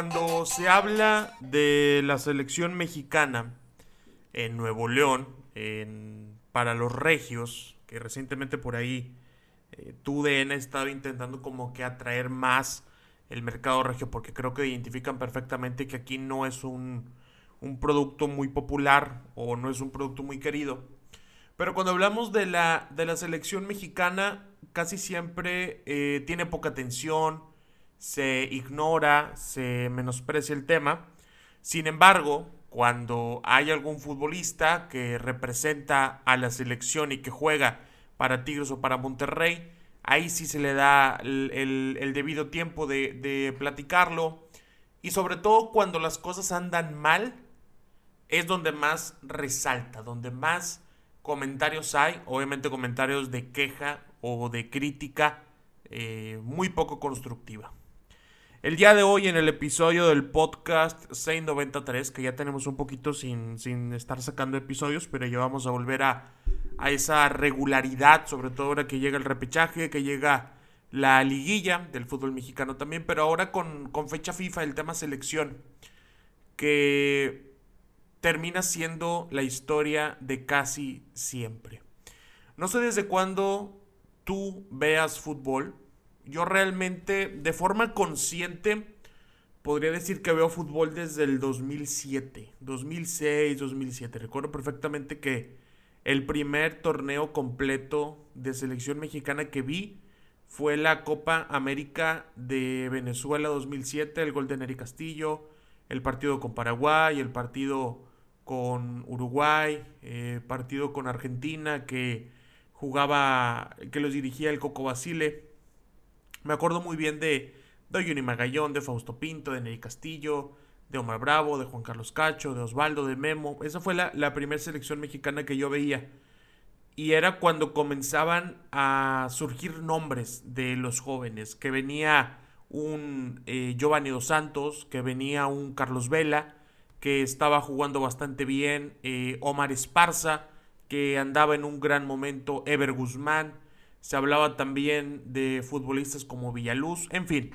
Cuando se habla de la selección mexicana en Nuevo León, para los regios, que recientemente por ahí eh, TUDN ha estado intentando como que atraer más el mercado regio, porque creo que identifican perfectamente que aquí no es un, producto muy popular o no es un producto muy querido. Pero cuando hablamos de la, de la selección mexicana, casi siempre eh, tiene poca atención, se ignora, se menosprecia el tema. Sin embargo, cuando hay algún futbolista que representa a la selección y que juega para Tigres o para Monterrey, ahí sí se le da el, debido tiempo de, platicarlo. Y sobre todo cuando las cosas andan mal, es donde más resalta, donde más comentarios hay, obviamente comentarios de queja o de crítica eh, muy poco constructiva. El día de hoy en el episodio del podcast 693, que ya tenemos un poquito sin, sin estar sacando episodios, pero ya vamos a volver a, a esa regularidad, sobre todo ahora que llega el repechaje, que llega la liguilla del fútbol mexicano también, pero ahora con, con fecha FIFA, el tema selección, que termina siendo la historia de casi siempre. No sé desde cuándo tú veas fútbol, yo realmente, de forma consciente, podría decir que veo fútbol desde el 2007, 2006, 2007. Recuerdo perfectamente que el primer torneo completo de selección mexicana que vi fue la Copa América de Venezuela 2007, el gol de Neri Castillo, el partido con Paraguay, el partido con Uruguay, eh, partido con Argentina que jugaba, que los dirigía el Coco Basile. Me acuerdo muy bien de, de Magallón, de Fausto Pinto, de Neri Castillo, de Omar Bravo, de Juan Carlos Cacho, de Osvaldo, de Memo. Esa fue la, la primera selección mexicana que yo veía. Y era cuando comenzaban a surgir nombres de los jóvenes, que venía un eh, Giovanni Dos Santos, que venía un Carlos Vela, que estaba jugando bastante bien, eh, Omar Esparza, que andaba en un gran momento, Ever Guzmán, se hablaba también de futbolistas como Villaluz, en fin.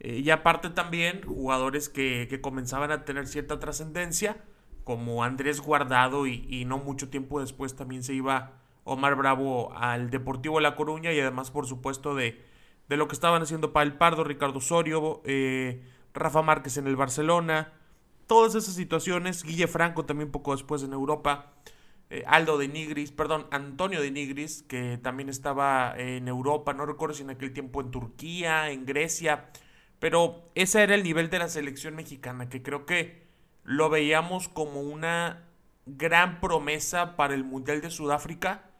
Eh, y aparte también jugadores que, comenzaban a tener cierta trascendencia, como Andrés Guardado y, no mucho tiempo después también se iba Omar Bravo al Deportivo La Coruña y además por supuesto de, de lo que estaban haciendo para el Pardo, Ricardo Osorio, eh, Rafa Márquez en el Barcelona, todas esas situaciones, Guille Franco también poco después en Europa, eh, Aldo de Nigris, perdón, Antonio de Nigris, que también estaba en Europa, no recuerdo si en aquel tiempo en Turquía, en Grecia, pero ese era el nivel de la selección mexicana, que creo que lo veíamos como una gran promesa para el Mundial de Sudáfrica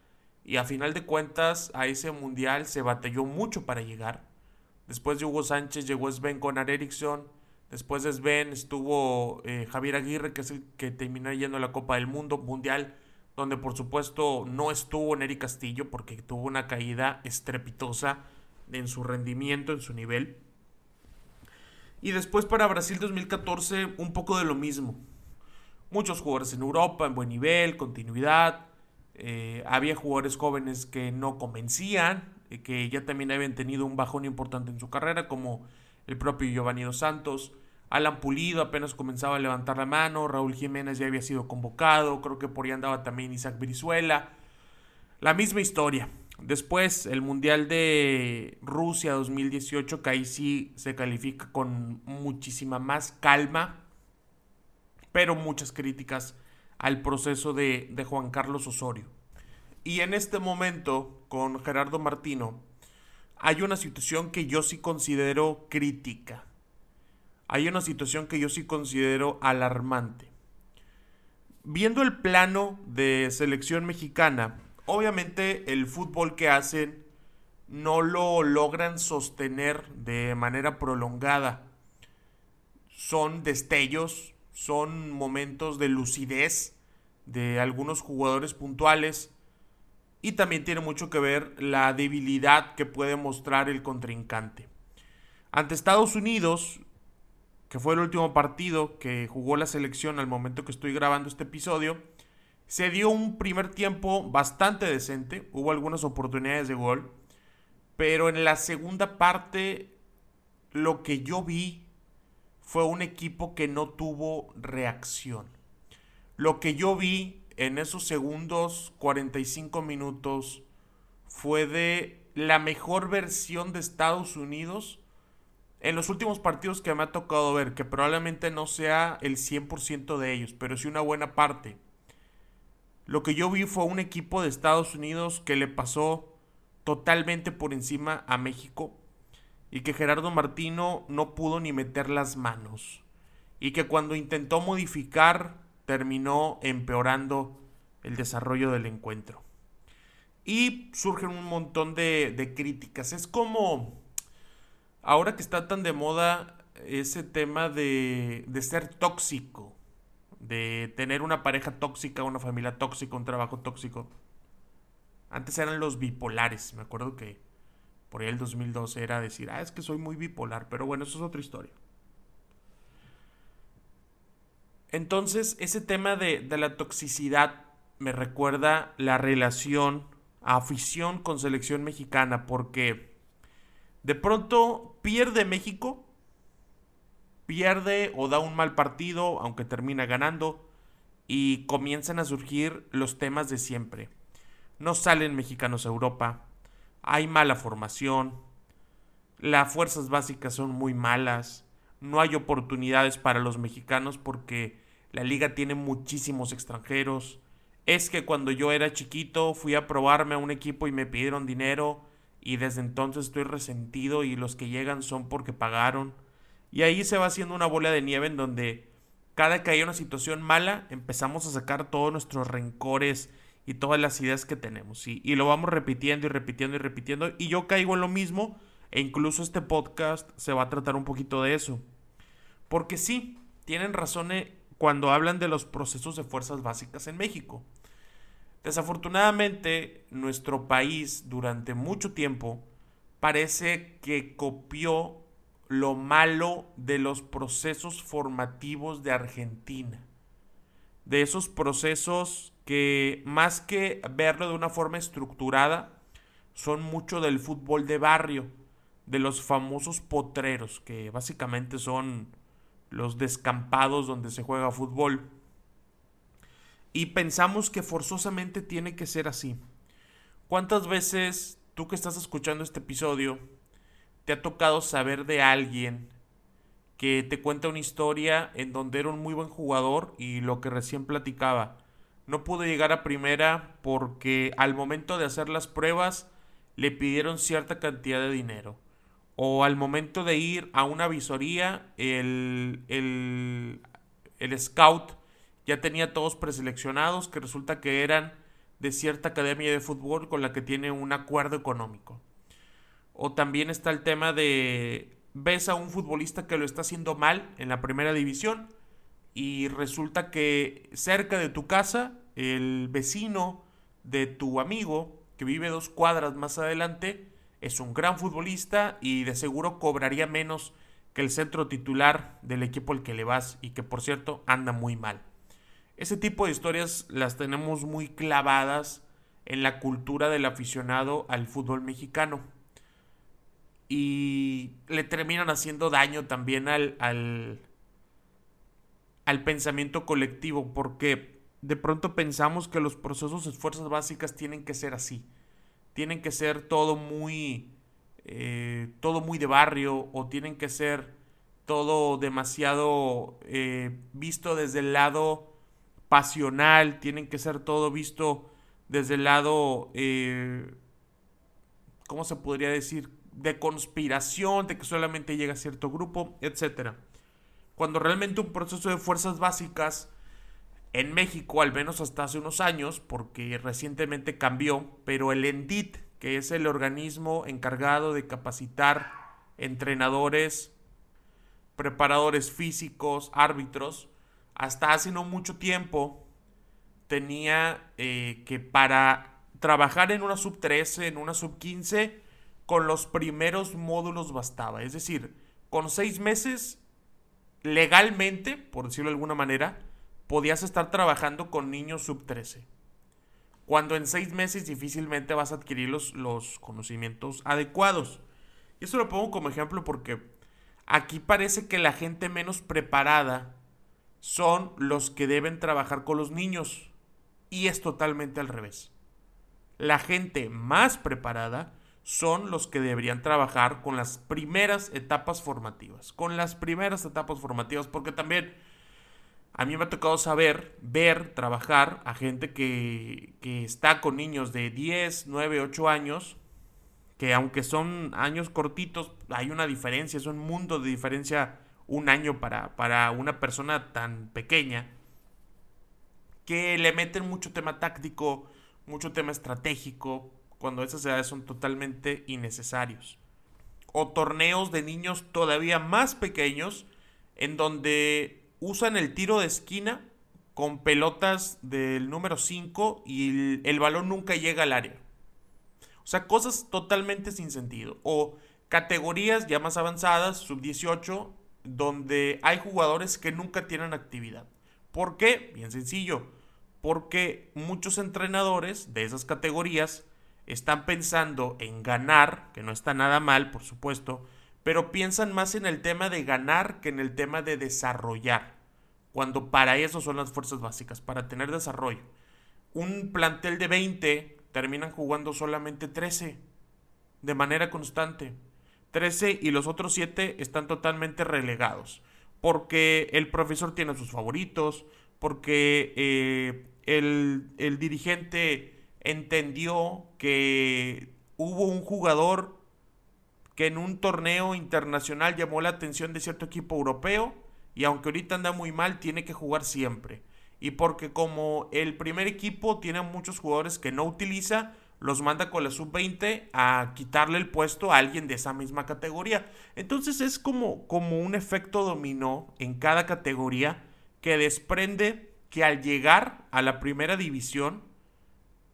y a final de cuentas a ese Mundial se batalló mucho para llegar. Después de Hugo Sánchez llegó Sven Gonar Eriksson, después de Sven estuvo eh, Javier Aguirre, que es el que terminó yendo a la Copa del Mundo Mundial donde por supuesto no estuvo Neri Castillo porque tuvo una caída estrepitosa en su rendimiento, en su nivel. Y después para Brasil 2014 un poco de lo mismo. Muchos jugadores en Europa en buen nivel, continuidad. Eh, había jugadores jóvenes que no convencían, eh, que ya también habían tenido un bajón importante en su carrera, como el propio Giovanni Dos Santos. Alan Pulido apenas comenzaba a levantar la mano, Raúl Jiménez ya había sido convocado, creo que por ahí andaba también Isaac Brizuela. La misma historia. Después el Mundial de Rusia 2018, que ahí sí se califica con muchísima más calma, pero muchas críticas al proceso de, de Juan Carlos Osorio. Y en este momento, con Gerardo Martino, hay una situación que yo sí considero crítica hay una situación que yo sí considero alarmante. Viendo el plano de selección mexicana, obviamente el fútbol que hacen no lo logran sostener de manera prolongada. Son destellos, son momentos de lucidez de algunos jugadores puntuales y también tiene mucho que ver la debilidad que puede mostrar el contrincante. Ante Estados Unidos, que fue el último partido que jugó la selección al momento que estoy grabando este episodio, se dio un primer tiempo bastante decente, hubo algunas oportunidades de gol, pero en la segunda parte lo que yo vi fue un equipo que no tuvo reacción. Lo que yo vi en esos segundos 45 minutos fue de la mejor versión de Estados Unidos en los últimos partidos que me ha tocado ver, que probablemente no sea el 100% de ellos, pero sí una buena parte. Lo que yo vi fue un equipo de Estados Unidos que le pasó totalmente por encima a México y que Gerardo Martino no pudo ni meter las manos y que cuando intentó modificar terminó empeorando el desarrollo del encuentro. Y surgen un montón de, de críticas. Es como ahora que está tan de moda ese tema de, de ser tóxico, de tener una pareja tóxica, una familia tóxica, un trabajo tóxico. Antes eran los bipolares, me acuerdo que por ahí el 2012 era decir, ah, es que soy muy bipolar, pero bueno, eso es otra historia. Entonces, ese tema de, de la toxicidad me recuerda la relación afición con selección mexicana, porque de pronto pierde México, pierde o da un mal partido, aunque termina ganando, y comienzan a surgir los temas de siempre. No salen mexicanos a Europa, hay mala formación, las fuerzas básicas son muy malas, no hay oportunidades para los mexicanos porque la liga tiene muchísimos extranjeros. Es que cuando yo era chiquito fui a probarme a un equipo y me pidieron dinero y desde entonces estoy resentido y los que llegan son porque pagaron. Y ahí se va haciendo una bola de nieve en donde cada que hay una situación mala empezamos a sacar todos nuestros rencores y todas las ideas que tenemos. Y, y lo vamos repitiendo y repitiendo y repitiendo. Y yo caigo en lo mismo. E incluso este podcast se va a tratar un poquito de eso. Porque sí, tienen razón eh, cuando hablan de los procesos de fuerzas básicas en México. Desafortunadamente, nuestro país durante mucho tiempo parece que copió lo malo de los procesos formativos de Argentina. De esos procesos que más que verlo de una forma estructurada, son mucho del fútbol de barrio, de los famosos potreros, que básicamente son los descampados donde se juega fútbol. Y pensamos que forzosamente tiene que ser así. ¿Cuántas veces tú que estás escuchando este episodio te ha tocado saber de alguien que te cuenta una historia en donde era un muy buen jugador y lo que recién platicaba? no pudo llegar a primera porque al momento de hacer las pruebas le pidieron cierta cantidad de dinero. O al momento de ir a una visoría, el, el, el scout ya tenía todos preseleccionados que resulta que eran de cierta academia de fútbol con la que tiene un acuerdo económico. O también está el tema de ves a un futbolista que lo está haciendo mal en la primera división y resulta que cerca de tu casa, el vecino de tu amigo, que vive dos cuadras más adelante, es un gran futbolista y de seguro cobraría menos que el centro titular del equipo al que le vas y que por cierto anda muy mal. Ese tipo de historias las tenemos muy clavadas en la cultura del aficionado al fútbol mexicano. Y le terminan haciendo daño también al, al, al pensamiento colectivo, porque de pronto pensamos que los procesos de fuerzas básicas tienen que ser así, tienen que ser todo muy, eh, todo muy de barrio o tienen que ser todo demasiado eh, visto desde el lado pasional, tienen que ser todo visto desde el lado, eh, ¿cómo se podría decir? De conspiración, de que solamente llega a cierto grupo, etcétera cuando realmente un proceso de fuerzas básicas en México, al menos hasta hace unos años, porque recientemente cambió, pero el ENDIT, que es el organismo encargado de capacitar entrenadores, preparadores físicos, árbitros, hasta hace no mucho tiempo tenía eh, que para trabajar en una sub 13, en una sub 15, con los primeros módulos bastaba. Es decir, con seis meses legalmente, por decirlo de alguna manera, podías estar trabajando con niños sub 13. Cuando en seis meses difícilmente vas a adquirir los, los conocimientos adecuados. Y eso lo pongo como ejemplo porque Aquí parece que la gente menos preparada son los que deben trabajar con los niños. Y es totalmente al revés. La gente más preparada son los que deberían trabajar con las primeras etapas formativas. Con las primeras etapas formativas, porque también a mí me ha tocado saber, ver, trabajar a gente que, que está con niños de 10, 9, 8 años, que aunque son años cortitos, hay una diferencia, es un mundo de diferencia un año para, para una persona tan pequeña, que le meten mucho tema táctico, mucho tema estratégico, cuando esas edades son totalmente innecesarios. O torneos de niños todavía más pequeños, en donde usan el tiro de esquina con pelotas del número 5 y el, el, balón nunca llega al área. O sea, cosas totalmente sin sentido. O categorías ya más avanzadas, sub 18, donde hay jugadores que nunca tienen actividad. ¿Por qué? Bien sencillo. Porque muchos entrenadores de esas categorías están pensando en ganar, que no está nada mal, por supuesto, pero piensan más en el tema de ganar que en el tema de desarrollar, cuando para eso son las fuerzas básicas, para tener desarrollo. Un plantel de 20 terminan jugando solamente 13 de manera constante. 13 y los otros 7 están totalmente relegados. Porque el profesor tiene sus favoritos, porque eh, el, el dirigente entendió que hubo un jugador que en un torneo internacional llamó la atención de cierto equipo europeo y aunque ahorita anda muy mal, tiene que jugar siempre. Y porque como el primer equipo tiene muchos jugadores que no utiliza, los manda con la sub-20 a quitarle el puesto a alguien de esa misma categoría. Entonces es como, como un efecto dominó en cada categoría que desprende que al llegar a la primera división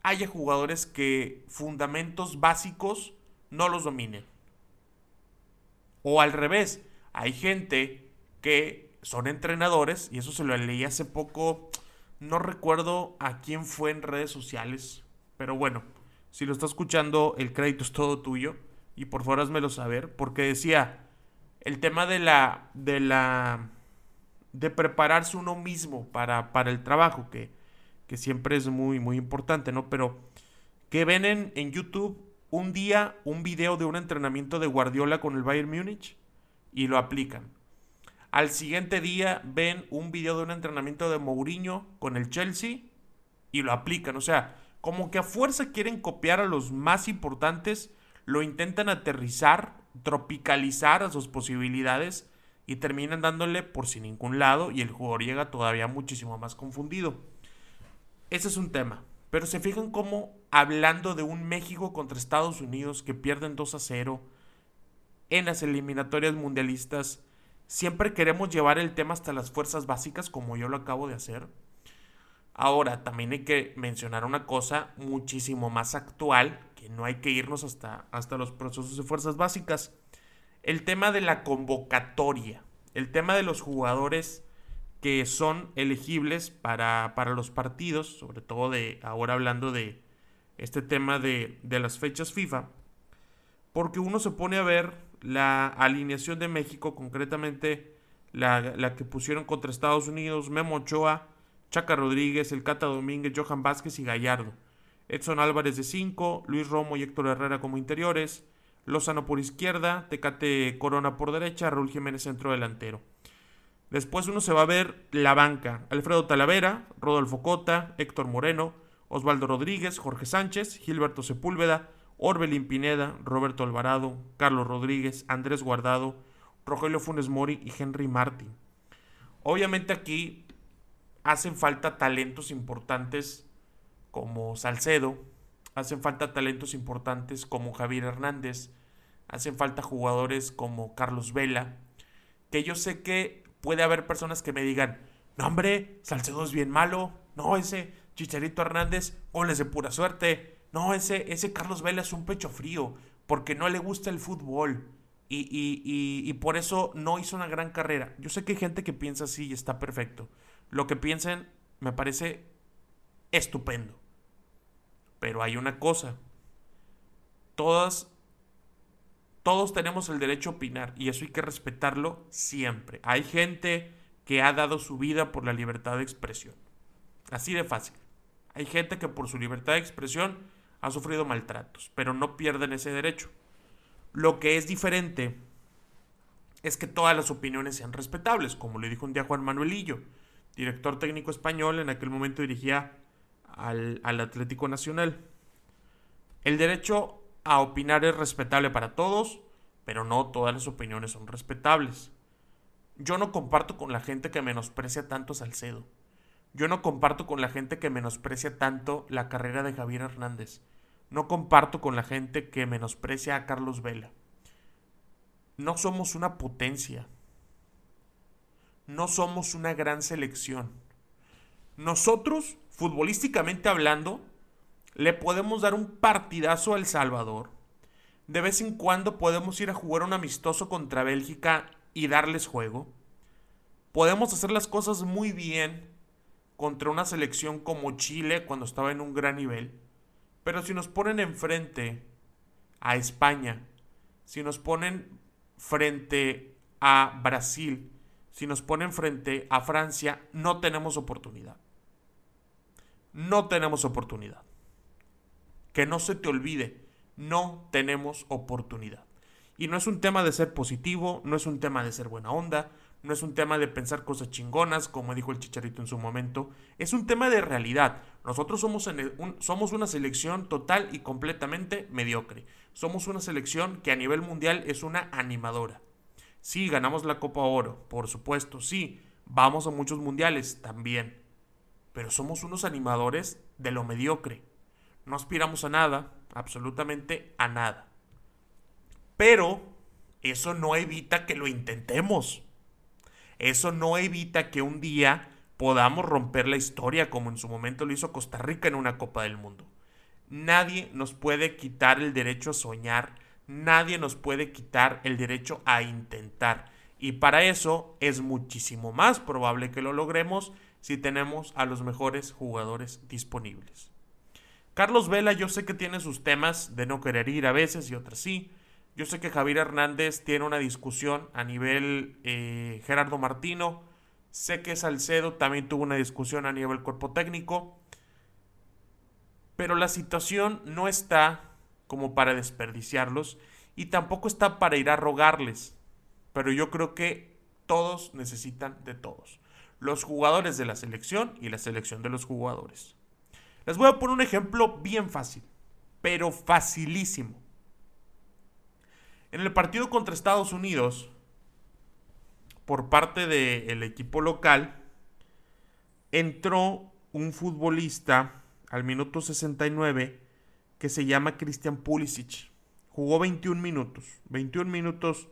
haya jugadores que fundamentos básicos no los dominen. O al revés, hay gente que son entrenadores, y eso se lo leí hace poco, no recuerdo a quién fue en redes sociales, pero bueno, si lo está escuchando, el crédito es todo tuyo. Y por favor házmelo saber. Porque decía, el tema de la. de la. de prepararse uno mismo para, para el trabajo, que, que siempre es muy, muy importante, ¿no? Pero que ven en, en YouTube un día un video de un entrenamiento de Guardiola con el Bayern Múnich y lo aplican. Al siguiente día ven un video de un entrenamiento de Mourinho con el Chelsea y lo aplican. O sea, como que a fuerza quieren copiar a los más importantes, lo intentan aterrizar, tropicalizar a sus posibilidades y terminan dándole por sin ningún lado y el jugador llega todavía muchísimo más confundido. Ese es un tema. Pero se fijan cómo hablando de un México contra Estados Unidos que pierden 2 a 0 en las eliminatorias mundialistas, siempre queremos llevar el tema hasta las fuerzas básicas como yo lo acabo de hacer. Ahora, también hay que mencionar una cosa muchísimo más actual, que no hay que irnos hasta, hasta los procesos de fuerzas básicas. El tema de la convocatoria, el tema de los jugadores que son elegibles para, para los partidos, sobre todo de ahora hablando de este tema de, de las fechas FIFA, porque uno se pone a ver la alineación de México, concretamente la, la que pusieron contra Estados Unidos, Memo Ochoa, Chaca Rodríguez, El Cata Domínguez, Johan Vázquez y Gallardo. Edson Álvarez de 5, Luis Romo y Héctor Herrera como interiores, Lozano por izquierda, Tecate Corona por derecha, Raúl Jiménez centro delantero. Después uno se va a ver la banca. Alfredo Talavera, Rodolfo Cota, Héctor Moreno, Osvaldo Rodríguez, Jorge Sánchez, Gilberto Sepúlveda, Orbelín Pineda, Roberto Alvarado, Carlos Rodríguez, Andrés Guardado, Rogelio Funes Mori y Henry Martin. Obviamente aquí hacen falta talentos importantes como Salcedo, hacen falta talentos importantes como Javier Hernández, hacen falta jugadores como Carlos Vela, que yo sé que puede haber personas que me digan, no hombre, Salcedo es bien malo, no, ese Chicharito Hernández, goles de pura suerte, no, ese, ese Carlos Vela es un pecho frío, porque no le gusta el fútbol. Y, y, y, y por eso no hizo una gran carrera. Yo sé que hay gente que piensa así y está perfecto. Lo que piensen me parece estupendo. Pero hay una cosa. Todas Todos tenemos el derecho a opinar y eso hay que respetarlo siempre. Hay gente que ha dado su vida por la libertad de expresión. Así de fácil. Hay gente que por su libertad de expresión ha sufrido maltratos, pero no pierden ese derecho. Lo que es diferente es que todas las opiniones sean respetables, como le dijo un día Juan Manuelillo, director técnico español, en aquel momento dirigía al, Atlético Nacional. El derecho a opinar es respetable para todos, pero no todas las opiniones son respetables. Yo no comparto con la gente que menosprecia tanto a Salcedo. Yo no comparto con la gente que menosprecia tanto la carrera de Javier Hernández. No comparto con la gente que menosprecia a Carlos Vela. No somos una potencia. No somos una gran selección. Nosotros, futbolísticamente hablando, le podemos dar un partidazo a El Salvador. De vez en cuando podemos ir a jugar un amistoso contra Bélgica y darles juego. Podemos hacer las cosas muy bien contra una selección como Chile cuando estaba en un gran nivel. Pero si nos ponen enfrente a España, si nos ponen frente a Brasil, si nos ponen frente a Francia, no tenemos oportunidad. No tenemos oportunidad. Que no se te olvide, no tenemos oportunidad. Y no es un tema de ser positivo, no es un tema de ser buena onda, no es un tema de pensar cosas chingonas, como dijo el Chicharito en su momento, es un tema de realidad. Nosotros somos, somos una selección total y completamente mediocre. Somos una selección que a nivel mundial es una animadora. Sí, ganamos la Copa Oro, por supuesto, sí, vamos a muchos mundiales también, pero somos unos animadores de lo mediocre. No aspiramos a nada, absolutamente a nada. Pero eso no evita que lo intentemos. Eso no evita que un día podamos romper la historia como en su momento lo hizo Costa Rica en una Copa del Mundo. Nadie nos puede quitar el derecho a soñar, nadie nos puede quitar el derecho a intentar. Y para eso es muchísimo más probable que lo logremos si tenemos a los mejores jugadores disponibles. Carlos Vela yo sé que tiene sus temas de no querer ir a veces y otras sí. Yo sé que Javier Hernández tiene una discusión a nivel eh, Gerardo Martino. Sé que Salcedo también tuvo una discusión a nivel cuerpo técnico. Pero la situación no está como para desperdiciarlos y tampoco está para ir a rogarles. Pero yo creo que todos necesitan de todos. Los jugadores de la selección y la selección de los jugadores. Les voy a poner un ejemplo bien fácil, pero facilísimo. En el partido contra Estados Unidos, por parte del equipo local, entró un futbolista al minuto 69 que se llama Christian Pulisic. Jugó 21 minutos. 21 minutos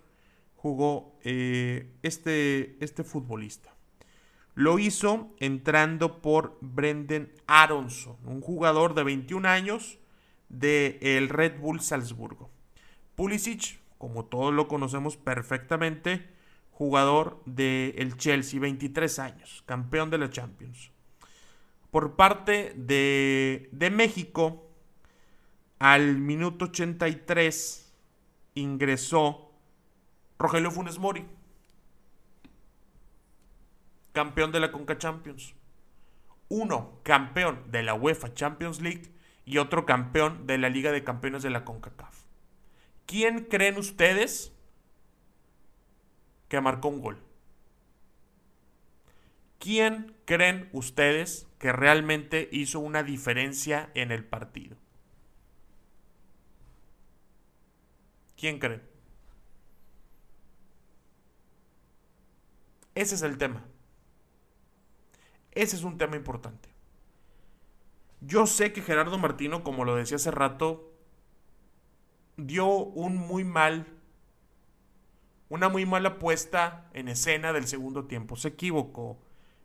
jugó eh, este, este futbolista. Lo hizo entrando por Brendan Aronson, un jugador de 21 años del el Red Bull Salzburgo. Pulisic, como todos lo conocemos perfectamente, jugador del el Chelsea, 23 años, campeón de la Champions. Por parte de, de México, al minuto 83 ingresó Rogelio Funes Mori campeón de la Conca Champions. Uno, campeón de la UEFA Champions League y otro campeón de la Liga de Campeones de la CONCACAF. ¿Quién creen ustedes que marcó un gol? ¿Quién creen ustedes que realmente hizo una diferencia en el partido? ¿Quién creen? Ese es el tema. Ese es un tema importante. Yo sé que Gerardo Martino, como lo decía hace rato, dio un muy mal, una muy mala puesta en escena del segundo tiempo. Se equivocó.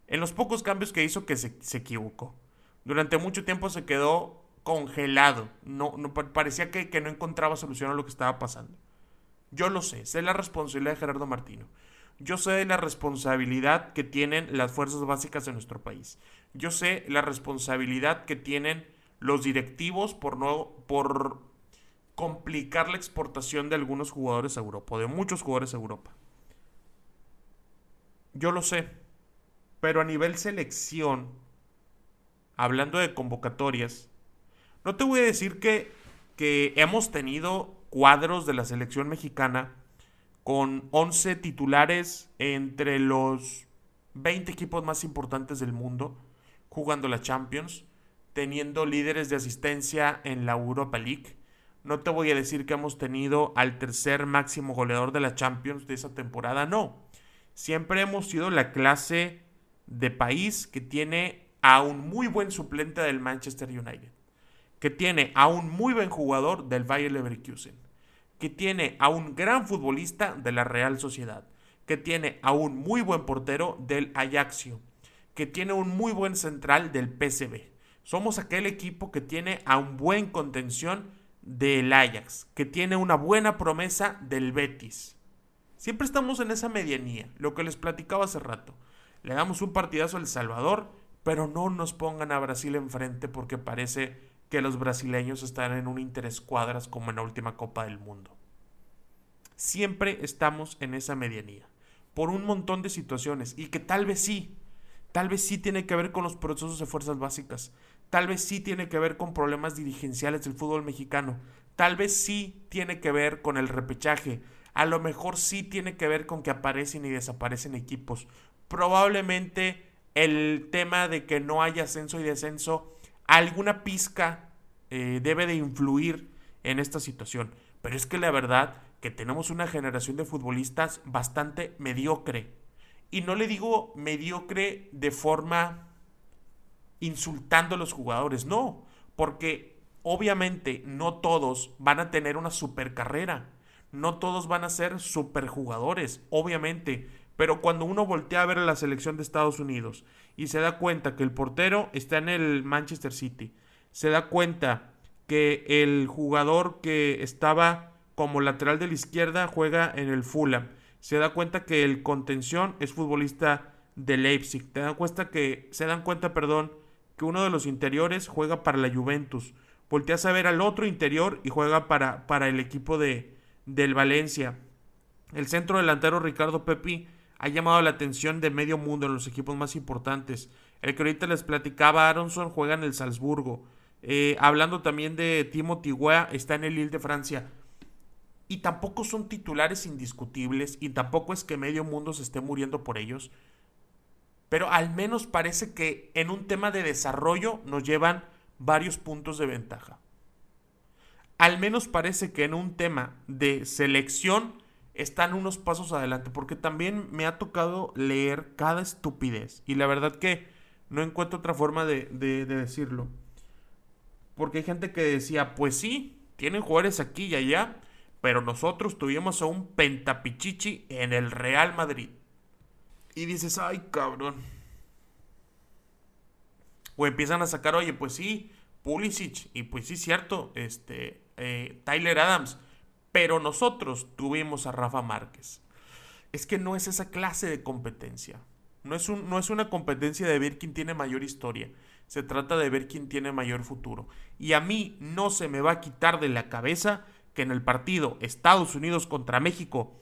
En los pocos cambios que hizo, que se, equivocó. Durante mucho tiempo se quedó congelado. No, parecía que, que no encontraba solución a lo que estaba pasando. Yo lo sé, sé la responsabilidad de Gerardo Martino. Yo sé la responsabilidad que tienen las fuerzas básicas de nuestro país. Yo sé la responsabilidad que tienen los directivos por no por complicar la exportación de algunos jugadores a Europa, de muchos jugadores a Europa. Yo lo sé, pero a nivel selección, hablando de convocatorias, no te voy a decir que, que hemos tenido cuadros de la selección mexicana con 11 titulares entre los 20 equipos más importantes del mundo, jugando la Champions, teniendo líderes de asistencia en la Europa League. No te voy a decir que hemos tenido al tercer máximo goleador de la Champions de esa temporada, no. Siempre hemos sido la clase de país que tiene a un muy buen suplente del Manchester United, que tiene a un muy buen jugador del Bayer Leverkusen, que tiene a un gran futbolista de la Real Sociedad, que tiene a un muy buen portero del Ajaxio, que tiene un muy buen central del PSV. Somos aquel equipo que tiene a un buen contención del Ajax, que tiene una buena promesa del Betis. Siempre estamos en esa medianía, lo que les platicaba hace rato. Le damos un partidazo al Salvador, pero no nos pongan a Brasil enfrente porque parece que los brasileños están en un interés cuadras como en la última Copa del Mundo. Siempre estamos en esa medianía, por un montón de situaciones, y que tal vez sí, tal vez sí tiene que ver con los procesos de fuerzas básicas, tal vez sí tiene que ver con problemas dirigenciales del fútbol mexicano, tal vez sí tiene que ver con el repechaje, a lo mejor sí tiene que ver con que aparecen y desaparecen equipos, probablemente el tema de que no haya ascenso y descenso alguna pizca eh, debe de influir en esta situación. Pero es que la verdad que tenemos una generación de futbolistas bastante mediocre. Y no le digo mediocre de forma insultando a los jugadores, no, porque obviamente no todos van a tener una super carrera, no todos van a ser superjugadores, obviamente, pero cuando uno voltea a ver a la selección de Estados Unidos y se da cuenta que el portero está en el Manchester City, se da cuenta que el jugador que estaba como lateral de la izquierda juega en el Fulham, se da cuenta que el contención es futbolista de Leipzig, te dan cuenta que se dan cuenta, perdón, que uno de los interiores juega para la Juventus. Volteas a ver al otro interior y juega para, para el equipo de, del Valencia. El centro delantero Ricardo Pepi ha llamado la atención de medio mundo en los equipos más importantes. El que ahorita les platicaba, Aronson juega en el Salzburgo. Eh, hablando también de Timo Weah, está en el Lille de Francia. Y tampoco son titulares indiscutibles y tampoco es que medio mundo se esté muriendo por ellos. Pero al menos parece que en un tema de desarrollo nos llevan varios puntos de ventaja. Al menos parece que en un tema de selección están unos pasos adelante, porque también me ha tocado leer cada estupidez y la verdad que no encuentro otra forma de, decirlo. Porque hay gente que decía, pues sí, tienen jugadores aquí y allá, pero nosotros tuvimos a un pentapichichi en el Real Madrid. Y dices, ay cabrón. O empiezan a sacar, oye, pues sí, Pulisic, y pues sí, cierto, este, eh, Tyler Adams pero nosotros tuvimos a Rafa Márquez. Es que no es esa clase de competencia. No es, un, no es una competencia de ver quién tiene mayor historia. Se trata de ver quién tiene mayor futuro. Y a mí no se me va a quitar de la cabeza que en el partido Estados Unidos contra México,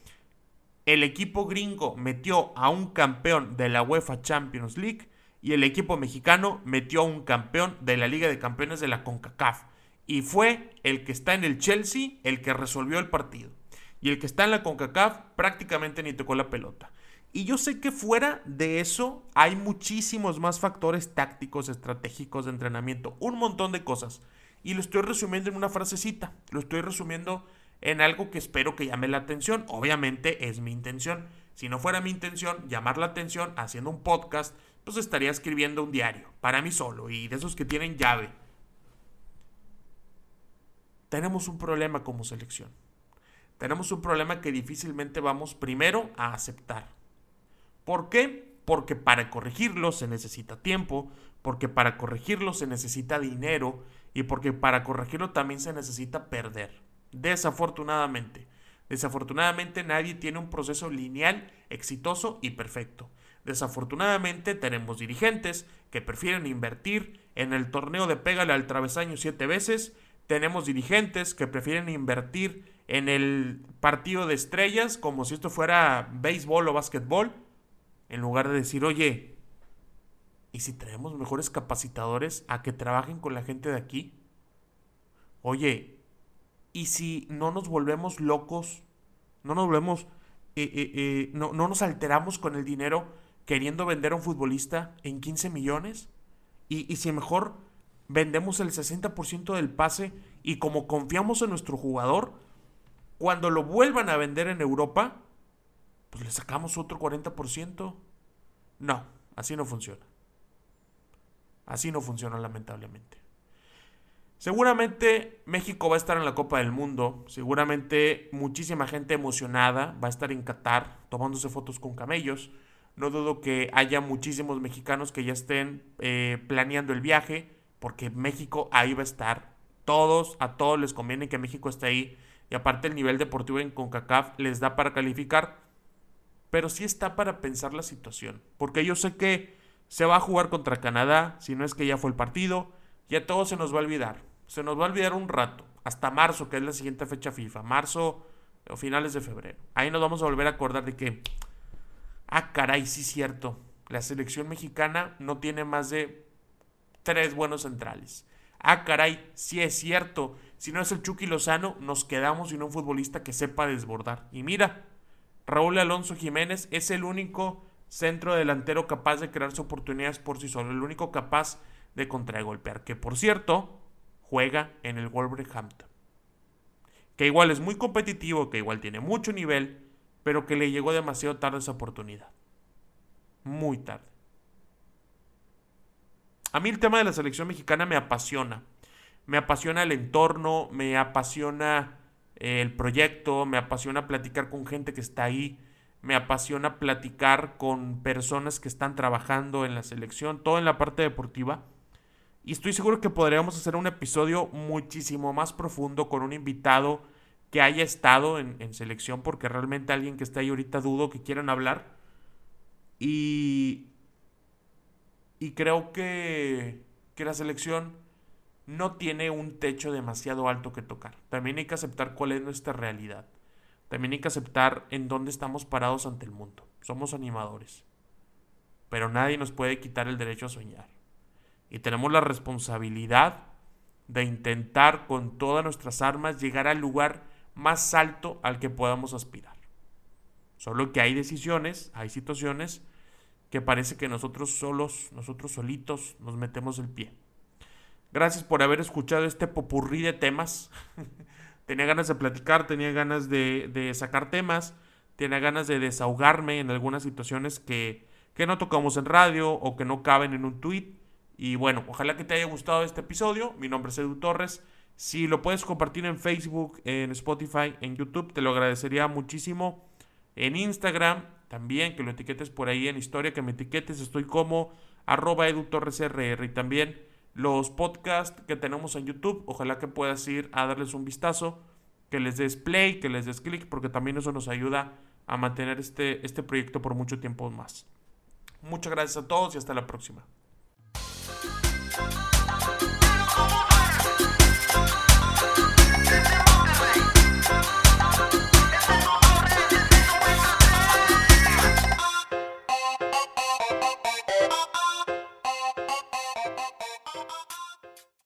el equipo gringo metió a un campeón de la UEFA Champions League y el equipo mexicano metió a un campeón de la Liga de Campeones de la CONCACAF y fue el que está en el Chelsea el que resolvió el partido. Y el que está en la CONCACAF prácticamente ni tocó la pelota. Y yo sé que fuera de eso hay muchísimos más factores tácticos, estratégicos de entrenamiento, un montón de cosas. Y lo estoy resumiendo en una frasecita, lo estoy resumiendo en algo que espero que llame la atención. Obviamente es mi intención. Si no fuera mi intención llamar la atención haciendo un podcast, pues estaría escribiendo un diario, para mí solo, y de esos que tienen llave tenemos un problema como selección. Tenemos un problema que difícilmente vamos primero a aceptar. ¿Por qué? Porque para corregirlo se necesita tiempo, porque para corregirlo se necesita dinero y porque para corregirlo también se necesita perder. Desafortunadamente. Desafortunadamente nadie tiene un proceso lineal, exitoso y perfecto. Desafortunadamente tenemos dirigentes que prefieren invertir en el torneo de pégale al travesaño siete veces tenemos dirigentes que prefieren invertir en el partido de estrellas como si esto fuera béisbol o básquetbol, en lugar de decir, oye, ¿y si traemos mejores capacitadores a que trabajen con la gente de aquí? Oye, ¿y si no nos volvemos locos? No nos volvemos, eh, eh, eh, no, no nos alteramos con el dinero queriendo vender a un futbolista en 15 millones? ¿Y, y si mejor vendemos el 60% del pase y como confiamos en nuestro jugador, cuando lo vuelvan a vender en Europa, pues le sacamos otro 40%. No, así no funciona. Así no funciona lamentablemente. Seguramente México va a estar en la Copa del Mundo, seguramente muchísima gente emocionada va a estar en Qatar tomándose fotos con camellos. No dudo que haya muchísimos mexicanos que ya estén eh, planeando el viaje, porque México ahí va a estar. Todos, a todos les conviene que México esté ahí. Y aparte el nivel deportivo en CONCACAF les da para calificar. Pero sí está para pensar la situación. Porque yo sé que se va a jugar contra Canadá, si no es que ya fue el partido. Ya todo se nos va a olvidar. Se nos va a olvidar un rato. Hasta marzo, que es la siguiente fecha FIFA. Marzo o finales de febrero. Ahí nos vamos a volver a acordar de que... Ah, caray, sí es cierto. La selección mexicana no tiene más de tres buenos centrales. Ah, caray, sí es cierto. Si no es el Chucky Lozano, nos quedamos sin un futbolista que sepa desbordar. Y mira, Raúl Alonso Jiménez es el único centro delantero capaz de crearse oportunidades por sí solo, el único capaz de contragolpear, que por cierto, juega en el Wolverhampton. Que igual es muy competitivo, que igual tiene mucho nivel, pero que le llegó demasiado tarde esa oportunidad. Muy tarde. A mí el tema de la selección mexicana me apasiona. Me apasiona el entorno, me apasiona eh, el proyecto, me apasiona platicar con gente que está ahí, me apasiona platicar con personas que están trabajando en la selección, todo en la parte deportiva. Y estoy seguro que podríamos hacer un episodio muchísimo más profundo con un invitado que haya estado en, en selección, porque realmente alguien que está ahí ahorita dudo que quieran hablar. Y y creo que, que la selección no tiene un techo demasiado alto que tocar. También hay que aceptar cuál es nuestra realidad. También hay que aceptar en dónde estamos parados ante el mundo. Somos animadores. Pero nadie nos puede quitar el derecho a soñar. Y tenemos la responsabilidad de intentar con todas nuestras armas llegar al lugar más alto al que podamos aspirar. Solo que hay decisiones, hay situaciones que parece que nosotros solos, nosotros solitos, nos metemos el pie. Gracias por haber escuchado este popurrí de temas. tenía ganas de platicar, tenía ganas de, de, sacar temas, tenía ganas de desahogarme en algunas situaciones que, que no tocamos en radio o que no caben en un tweet. Y bueno, ojalá que te haya gustado este episodio. Mi nombre es Edu Torres. Si lo puedes compartir en Facebook, en Spotify, en YouTube, te lo agradecería muchísimo. En Instagram, también que lo etiquetes por ahí en historia, que me etiquetes, estoy como arroba y también los podcasts que tenemos en YouTube, ojalá que puedas ir a darles un vistazo, que les des play, que les des click, porque también eso nos ayuda a mantener este, este proyecto por mucho tiempo más. Muchas gracias a todos y hasta la próxima.